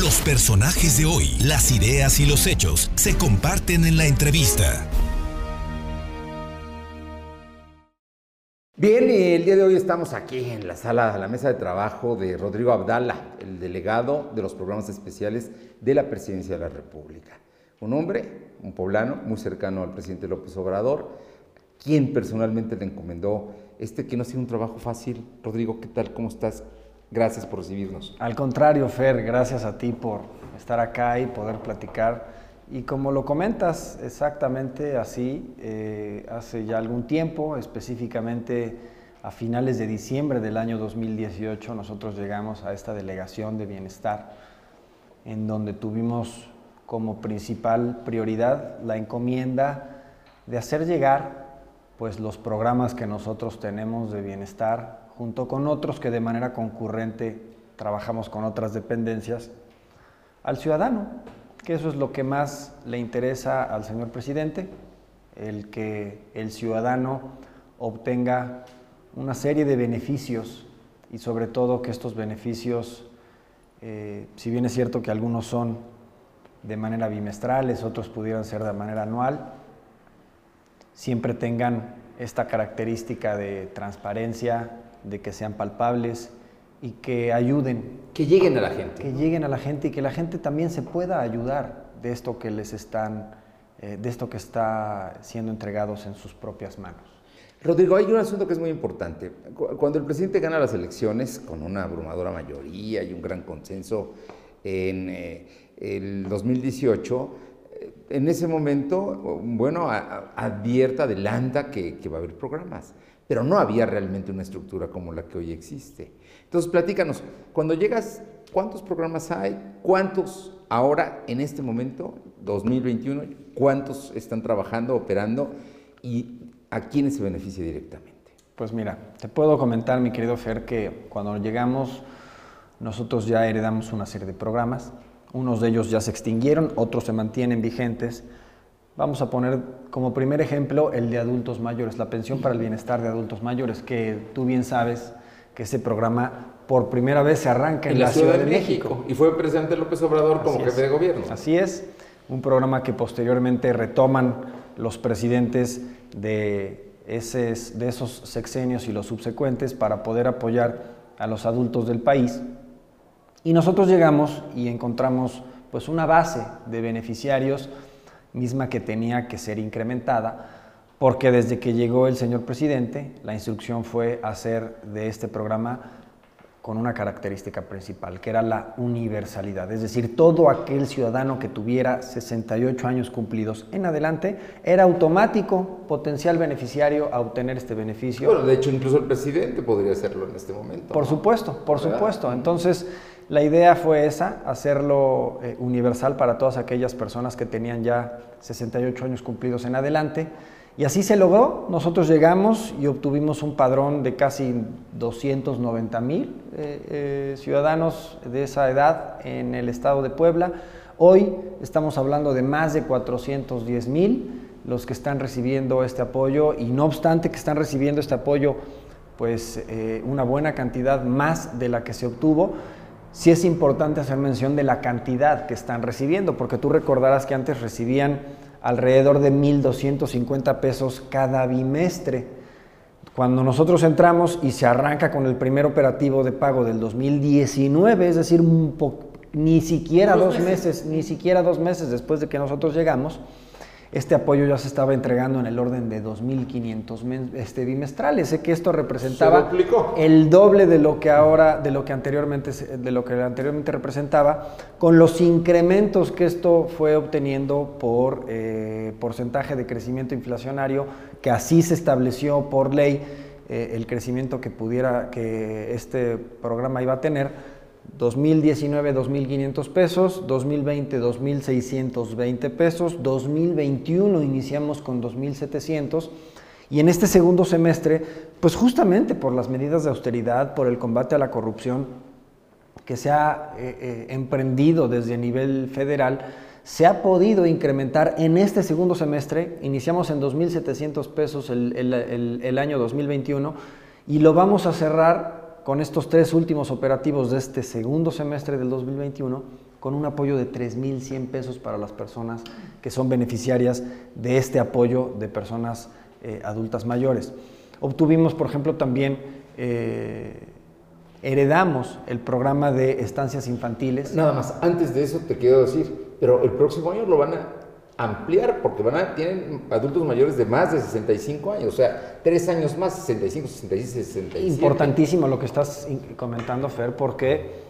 Los personajes de hoy, las ideas y los hechos se comparten en la entrevista. Bien, y el día de hoy estamos aquí en la sala, la mesa de trabajo de Rodrigo Abdala, el delegado de los programas especiales de la Presidencia de la República. Un hombre, un poblano, muy cercano al presidente López Obrador, quien personalmente le encomendó este que no ha sido un trabajo fácil. Rodrigo, ¿qué tal? ¿Cómo estás? Gracias por recibirnos. Al contrario, Fer, gracias a ti por estar acá y poder platicar. Y como lo comentas, exactamente así, eh, hace ya algún tiempo, específicamente a finales de diciembre del año 2018, nosotros llegamos a esta delegación de bienestar, en donde tuvimos como principal prioridad la encomienda de hacer llegar pues, los programas que nosotros tenemos de bienestar junto con otros que de manera concurrente trabajamos con otras dependencias, al ciudadano, que eso es lo que más le interesa al señor presidente, el que el ciudadano obtenga una serie de beneficios y sobre todo que estos beneficios, eh, si bien es cierto que algunos son de manera bimestrales, otros pudieran ser de manera anual, siempre tengan esta característica de transparencia, de que sean palpables y que ayuden. Que lleguen a la gente. Que lleguen a la gente y que la gente también se pueda ayudar de esto que les están, eh, de esto que está siendo entregados en sus propias manos. Rodrigo, hay un asunto que es muy importante. Cuando el presidente gana las elecciones con una abrumadora mayoría y un gran consenso en eh, el 2018, eh, en ese momento, bueno, advierta, adelanta que, que va a haber programas pero no había realmente una estructura como la que hoy existe. Entonces, platícanos, cuando llegas, ¿cuántos programas hay? ¿Cuántos ahora, en este momento, 2021, cuántos están trabajando, operando y a quiénes se beneficia directamente? Pues mira, te puedo comentar, mi querido Fer, que cuando llegamos, nosotros ya heredamos una serie de programas. Unos de ellos ya se extinguieron, otros se mantienen vigentes Vamos a poner como primer ejemplo el de adultos mayores, la pensión para el bienestar de adultos mayores, que tú bien sabes que ese programa por primera vez se arranca en, la, Ciudad, de, México. Y fue el presidente López Obrador como jefe de gobierno. Así es, un programa que posteriormente retoman los presidentes de, de esos sexenios y los subsecuentes para poder apoyar a los adultos del país. Y nosotros llegamos y encontramos pues una base de beneficiarios misma que tenía que ser incrementada, porque desde que llegó el señor presidente, la instrucción fue hacer de este programa con una característica principal, que era la universalidad. Es decir, todo aquel ciudadano que tuviera 68 años cumplidos en adelante era automático potencial beneficiario a obtener este beneficio. Bueno, de hecho, incluso el presidente podría hacerlo en este momento. Por supuesto, por supuesto. Entonces, la idea fue esa, hacerlo eh, universal para todas aquellas personas que tenían ya 68 años cumplidos en adelante. Y así se logró. Nosotros llegamos y obtuvimos un padrón de casi 290 mil eh, eh, ciudadanos de esa edad en el estado de Puebla. Hoy estamos hablando de más de 410 mil los que están recibiendo este apoyo y no obstante que están recibiendo este apoyo, pues una buena cantidad más de la que se obtuvo sí es importante hacer mención de la cantidad que están recibiendo, porque tú recordarás que antes recibían alrededor de 1.250 pesos cada bimestre. Cuando nosotros entramos y se arranca con el primer operativo de pago del 2019, es decir, ni siquiera dos meses, ni siquiera dos meses después de que nosotros llegamos, este apoyo ya se estaba entregando en el orden de 2.500 este, bimestrales. Sé que esto representaba el doble de lo que ahora, de lo que anteriormente, de lo que anteriormente representaba, con los incrementos que esto fue obteniendo por eh, porcentaje de crecimiento inflacionario, que así se estableció por ley eh, el crecimiento que pudiera, que este programa iba a tener 2019 2.500 pesos, 2020 2.620 pesos, 2021 iniciamos con 2.700 y en este segundo semestre, pues justamente por las medidas de austeridad, por el combate a la corrupción que se ha eh, eh, emprendido desde nivel federal, se ha podido incrementar en este segundo semestre, iniciamos en 2.700 pesos el, el año 2021 y lo vamos a cerrar con estos tres últimos operativos de este segundo semestre del 2021 con un apoyo de 3.100 pesos para las personas que son beneficiarias de este apoyo de personas eh, adultas mayores. Obtuvimos, por ejemplo, también, eh, heredamos el programa de estancias infantiles. Nada más, antes de eso te quiero decir, pero el próximo año lo van a ampliar porque van a, tienen adultos mayores de más de 65 años, o sea, tres años más, 65, 66, 67. Importantísimo lo que estás comentando, Fer, porque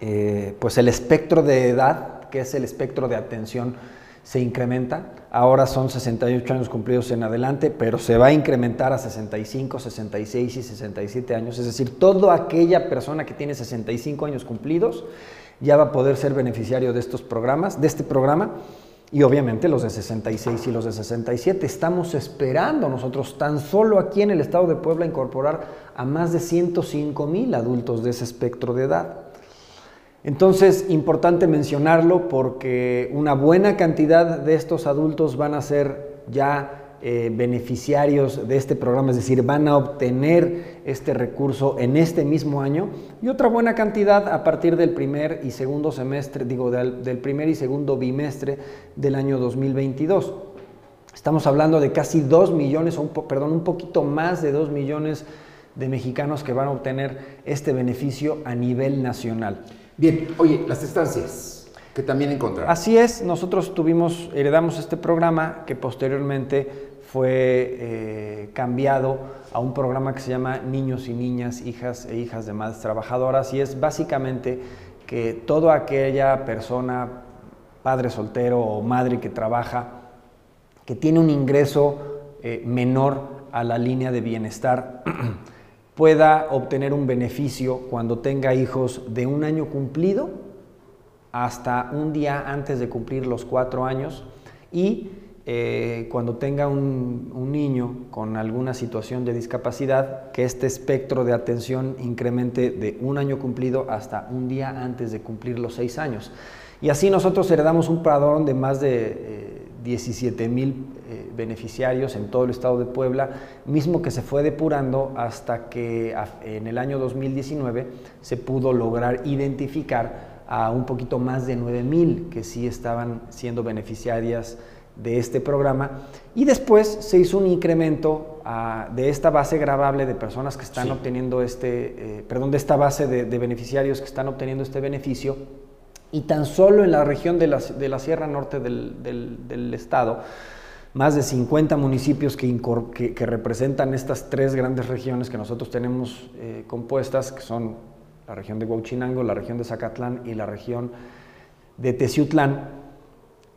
eh, pues el espectro de edad, que es el espectro de atención, se incrementa. Ahora son 68 años cumplidos en adelante, pero se va a incrementar a 65, 66 y 67 años. Es decir, toda aquella persona que tiene 65 años cumplidos ya va a poder ser beneficiario de estos programas, de este programa y obviamente los de 66 y los de 67. Estamos esperando nosotros tan solo aquí en el estado de Puebla incorporar a más de 105 mil adultos de ese espectro de edad. Entonces, importante mencionarlo porque una buena cantidad de estos adultos van a ser ya eh, beneficiarios de este programa, es decir, van a obtener este recurso en este mismo año y otra buena cantidad a partir del primer y segundo semestre, digo, del, del primer y segundo bimestre del año 2022. Estamos hablando de casi 2 millones, o un perdón, un poquito más de 2 millones de mexicanos que van a obtener este beneficio a nivel nacional. Bien, oye, las estancias que también encontraron. Así es, nosotros tuvimos, heredamos este programa que posteriormente fue eh, cambiado a un programa que se llama Niños y Niñas, Hijas e Hijas de Madres Trabajadoras. Y es básicamente que toda aquella persona, padre soltero o madre que trabaja, que tiene un ingreso eh, menor a la línea de bienestar, pueda obtener un beneficio cuando tenga hijos de un año cumplido hasta un día antes de cumplir los cuatro años y eh, cuando tenga un, niño con alguna situación de discapacidad, que este espectro de atención incremente de un año cumplido hasta un día antes de cumplir los seis años. Y así nosotros heredamos un padrón de más de 17 eh, mil eh, beneficiarios en todo el estado de Puebla, mismo que se fue depurando hasta que en el año 2019 se pudo lograr identificar a un poquito más de 9 mil que sí estaban siendo beneficiarias de este programa. Y después se hizo un incremento ah, de esta base grabable de personas que están obteniendo este, eh, perdón, de esta base de, beneficiarios que están obteniendo este beneficio. Y tan solo en la región de la, de la Sierra Norte del, del, estado, más de 50 municipios que, que, representan estas tres grandes regiones que nosotros tenemos eh, compuestas, que son la región de Huachinango, la región de Zacatlán y la región de Teciutlán,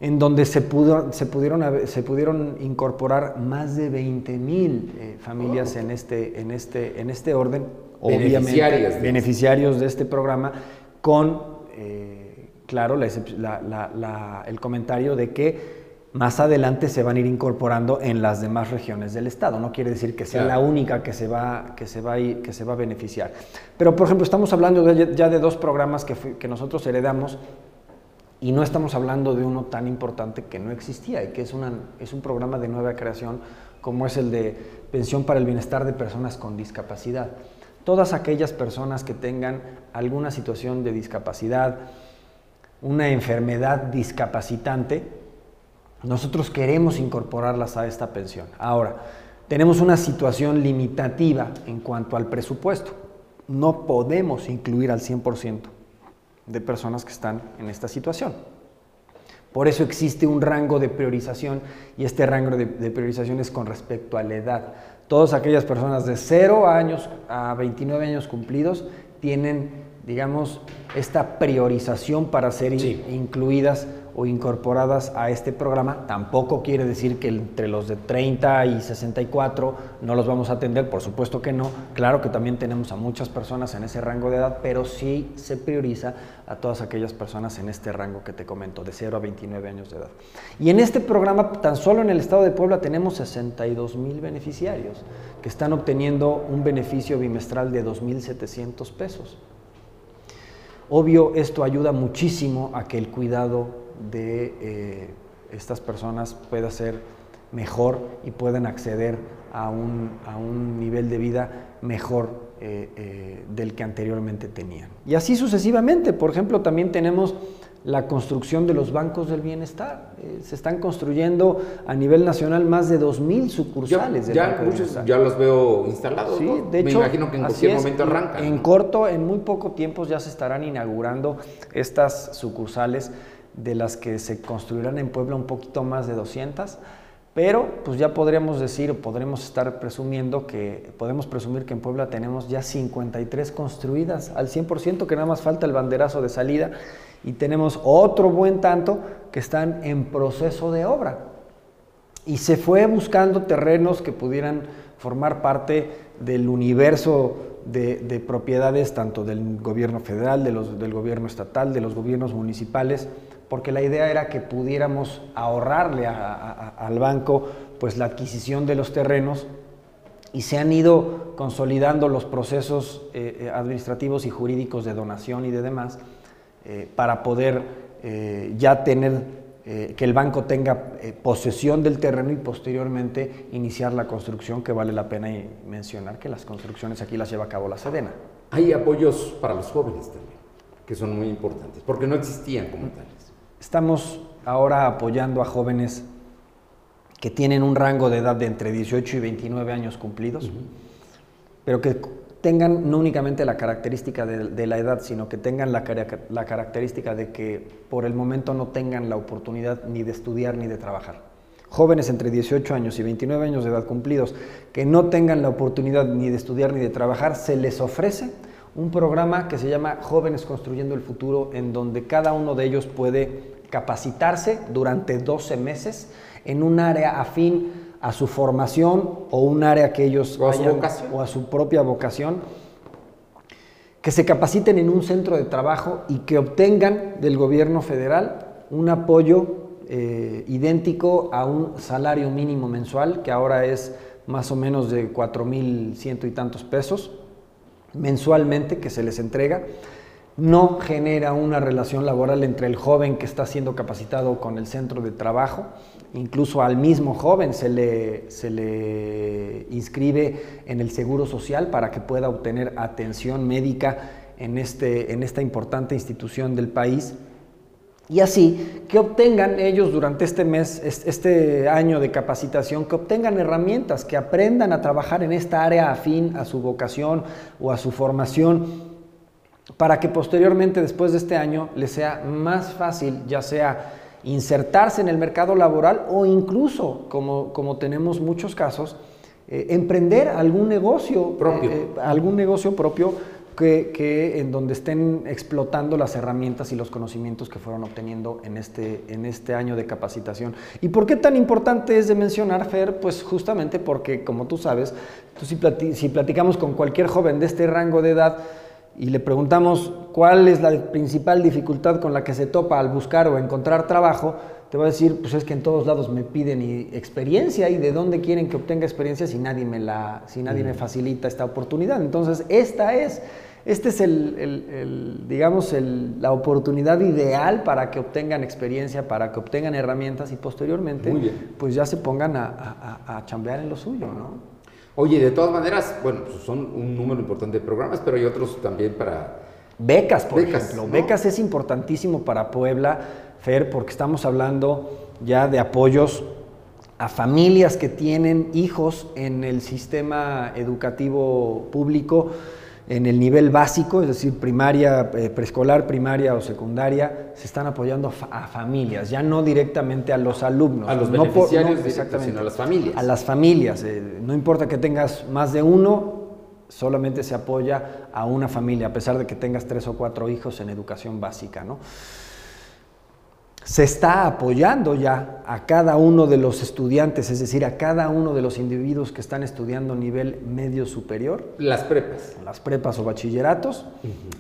en donde se, pudo, se, pudieron, se pudieron incorporar más de 20 mil eh, familias en, este, en, este, en este orden, obviamente beneficiarios de este programa, con, eh, claro, el comentario de que más adelante se van a ir incorporando en las demás regiones del estado. No quiere decir que sea la única que se, va, que, se va a que se va a beneficiar. Pero, por ejemplo, estamos hablando ya de dos programas que, que nosotros heredamos y no estamos hablando de uno tan importante que no existía y que es, una, es un programa de nueva creación como es el de pensión para el bienestar de personas con discapacidad. Todas aquellas personas que tengan alguna situación de discapacidad, una enfermedad discapacitante, nosotros queremos incorporarlas a esta pensión. Ahora, tenemos una situación limitativa en cuanto al presupuesto. No podemos incluir al 100% de personas que están en esta situación. Por eso existe un rango de priorización y este rango de, priorización es con respecto a la edad. Todas aquellas personas de 0 años a 29 años cumplidos tienen, digamos, esta priorización para ser incluidas o incorporadas a este programa. Tampoco quiere decir que entre los de 30 y 64 no los vamos a atender, por supuesto que no. Claro que también tenemos a muchas personas en ese rango de edad, pero sí se prioriza a todas aquellas personas en este rango que te comento, de 0 a 29 años de edad. Y en este programa, tan solo en el estado de Puebla, tenemos 62 mil beneficiarios que están obteniendo un beneficio bimestral de 2.700 pesos. Obvio, esto ayuda muchísimo a que el cuidado de eh, estas personas pueda ser mejor y puedan acceder a un, a un nivel de vida mejor eh, eh, del que anteriormente tenían. Y así sucesivamente. Por ejemplo, también tenemos la construcción de los bancos del bienestar. Eh, se están construyendo a nivel nacional más de 2.000 sucursales ya, del Banco muchos Ya los veo instalados. Sí, de hecho, Me imagino que en cualquier momento arrancan. En, corto, en muy poco tiempo ya se estarán inaugurando estas sucursales de las que se construirán en Puebla un poquito más de 200. Pero pues ya podríamos decir o podremos estar presumiendo que podemos presumir que en Puebla tenemos ya 53 construidas al 100%, que nada más falta el banderazo de salida y tenemos otro buen tanto que están en proceso de obra. Y se fue buscando terrenos que pudieran formar parte del universo de, propiedades tanto del gobierno federal, de los, del gobierno estatal, de los gobiernos municipales, porque la idea era que pudiéramos ahorrarle al banco pues la adquisición de los terrenos y se han ido consolidando los procesos eh, eh, administrativos y jurídicos de donación y de demás eh, para poder eh, ya tener que el banco tenga posesión del terreno y posteriormente iniciar la construcción, que vale la pena mencionar que las construcciones aquí las lleva a cabo la Sedena. Hay apoyos para los jóvenes también, que son muy importantes, porque no existían como tales. Estamos ahora apoyando a jóvenes que tienen un rango de edad de entre 18 y 29 años cumplidos, pero que tengan no únicamente la característica de, la edad, sino que tengan la, la, característica de que por el momento no tengan la oportunidad ni de estudiar ni de trabajar. Jóvenes entre 18 años y 29 años de edad cumplidos que no tengan la oportunidad ni de estudiar ni de trabajar, se les ofrece un programa que se llama Jóvenes Construyendo el Futuro, en donde cada uno de ellos puede capacitarse durante 12 meses en un área afín a su formación o un área que ellos o a, su vocación. o a su propia vocación, que se capaciten en un centro de trabajo y que obtengan del gobierno federal un apoyo eh, idéntico a un salario mínimo mensual, que ahora es más o menos de cuatro mil ciento y tantos pesos mensualmente que se les entrega no genera una relación laboral entre el joven que está siendo capacitado con el centro de trabajo, incluso al mismo joven se le, se le inscribe en el Seguro Social para que pueda obtener atención médica en, este, en esta importante institución del país. Y así, que obtengan ellos durante este mes, este año de capacitación, que obtengan herramientas, que aprendan a trabajar en esta área afín a su vocación o a su formación para que posteriormente, después de este año, les sea más fácil, ya sea insertarse en el mercado laboral o incluso, como, como tenemos muchos casos, eh, emprender algún negocio propio, eh, algún negocio propio que, que, en donde estén explotando las herramientas y los conocimientos que fueron obteniendo en este, en este año de capacitación. ¿Y por qué tan importante es de mencionar, Fer? Pues justamente porque, como tú sabes, tú si, si platicamos con cualquier joven de este rango de edad, y le preguntamos cuál es la principal dificultad con la que se topa al buscar o encontrar trabajo, te va a decir, pues es que en todos lados me piden experiencia y de dónde quieren que obtenga experiencia si nadie me, la, si nadie me facilita esta oportunidad. Entonces, esta es, este es el, digamos, la oportunidad ideal para que obtengan experiencia, para que obtengan herramientas y posteriormente, pues ya se pongan a, a, a chambear en lo suyo, ¿no? Oye, de todas maneras, bueno, pues son un número importante de programas, pero hay otros también para... Becas, por ejemplo. Becas es importantísimo para Puebla, Fer, porque estamos hablando ya de apoyos a familias que tienen hijos en el sistema educativo público en el nivel básico, es decir, primaria, eh, preescolar, primaria o secundaria, se están apoyando a familias, ya no directamente a los alumnos. A los beneficiarios, sino a las familias. A las familias. Eh, no importa que tengas más de uno, solamente se apoya a una familia, a pesar de que tengas tres o cuatro hijos en educación básica, ¿no? Se está apoyando ya a cada uno de los estudiantes, es decir, a cada uno de los individuos que están estudiando nivel medio superior. Las prepas. Las prepas o bachilleratos.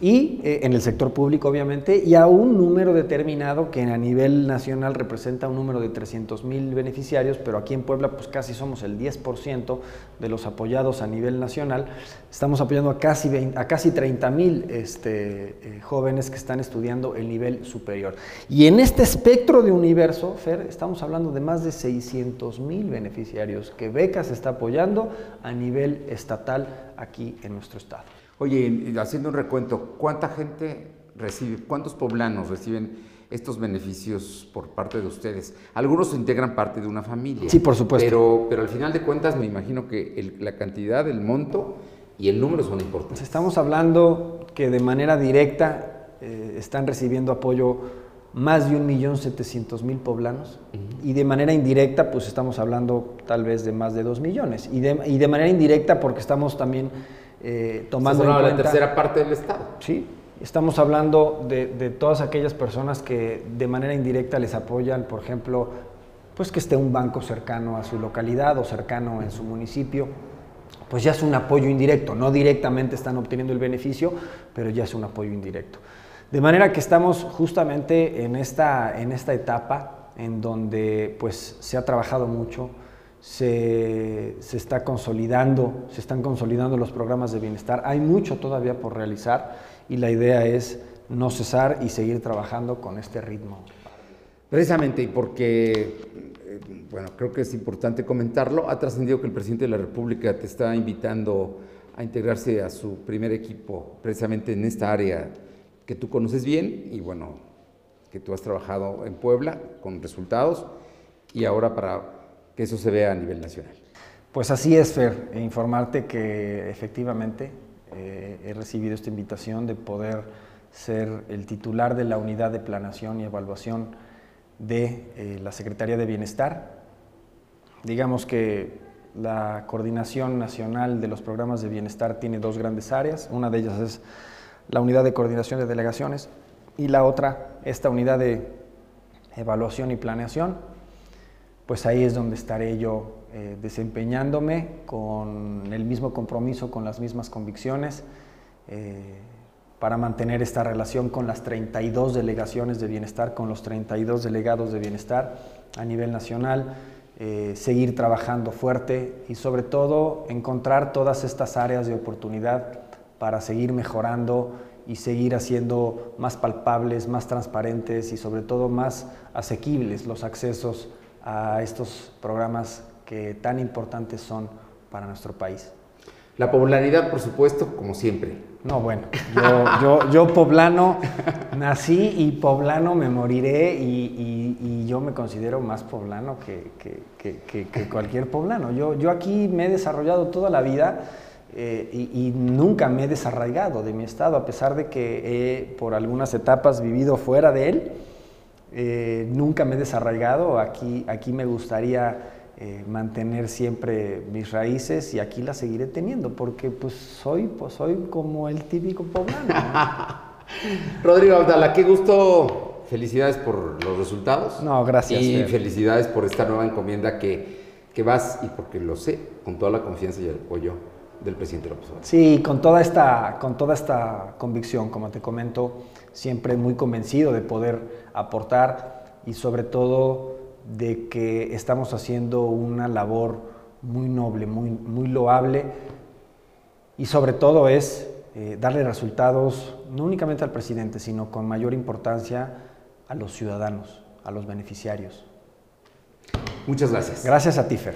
Y eh, en el sector público, obviamente, y a un número determinado que a nivel nacional representa un número de 300 mil beneficiarios, pero aquí en Puebla pues casi somos el 10% de los apoyados a nivel nacional. Estamos apoyando a casi, a casi 30 mil este, eh, jóvenes que están estudiando el nivel superior. Y en este espectro de universo, Fer, estamos hablando de más de 600 mil beneficiarios que Becas está apoyando a nivel estatal aquí en nuestro estado. Oye, haciendo un recuento, ¿cuánta gente recibe, cuántos poblanos reciben estos beneficios por parte de ustedes. Algunos integran parte de una familia. Sí, por supuesto. Pero, pero al final de cuentas me imagino que la cantidad, el monto y el número son importantes. Estamos hablando que de manera directa eh, están recibiendo apoyo más de 1.700.000 poblanos y de manera indirecta pues estamos hablando tal vez de más de 2 millones y de, y de manera indirecta porque estamos también eh, tomando en cuenta... la tercera parte del Estado. Sí, estamos hablando de, de, todas aquellas personas que de manera indirecta les apoyan, por ejemplo, pues que esté un banco cercano a su localidad o cercano en su municipio, pues ya es un apoyo indirecto, no directamente están obteniendo el beneficio, pero ya es un apoyo indirecto. De manera que estamos justamente en esta, en esta etapa en donde pues, se ha trabajado mucho, se, se, está consolidando, se están consolidando los programas de bienestar. Hay mucho todavía por realizar y la idea es no cesar y seguir trabajando con este ritmo. Precisamente, y porque, bueno, creo que es importante comentarlo, ha trascendido que el presidente de la República te está invitando a integrarse a su primer equipo, precisamente en esta área que tú conoces bien y bueno, que tú has trabajado en Puebla con resultados y ahora para que eso se vea a nivel nacional. Pues así es, Fer, e informarte que efectivamente eh, he recibido esta invitación de poder ser el titular de la unidad de planación y evaluación de eh, la Secretaría de Bienestar. Digamos que la coordinación nacional de los programas de bienestar tiene dos grandes áreas. Una de ellas es la unidad de coordinación de delegaciones y la otra, esta unidad de evaluación y planeación, pues ahí es donde estaré yo eh, desempeñándome con el mismo compromiso, con las mismas convicciones, eh, para mantener esta relación con las 32 delegaciones de bienestar, con los 32 delegados de bienestar a nivel nacional, eh, seguir trabajando fuerte y sobre todo encontrar todas estas áreas de oportunidad para seguir mejorando y seguir haciendo más palpables, más transparentes y sobre todo más asequibles los accesos a estos programas que tan importantes son para nuestro país. La popularidad, por supuesto, como siempre. No, bueno, yo, poblano nací y poblano me moriré y, yo me considero más poblano que, cualquier poblano. Yo, yo aquí me he desarrollado toda la vida eh, y, nunca me he desarraigado de mi estado, a pesar de que he por algunas etapas vivido fuera de él, eh, nunca me he desarraigado, aquí, aquí me gustaría eh, mantener siempre mis raíces y aquí las seguiré teniendo, porque pues soy, pues soy como el típico poblano. Rodrigo Abdala, qué gusto, felicidades por los resultados. No, gracias. Y felicidades por esta nueva encomienda que, que vas, y porque lo sé, con toda la confianza y el apoyo del presidente López Obrador. Sí, con toda, esta, con toda esta convicción, como te comento, siempre muy convencido de poder aportar y sobre todo de que estamos haciendo una labor muy noble, muy, muy loable y sobre todo es eh, darle resultados no únicamente al presidente, sino con mayor importancia a los ciudadanos, a los beneficiarios. Muchas gracias. Gracias a Tifer.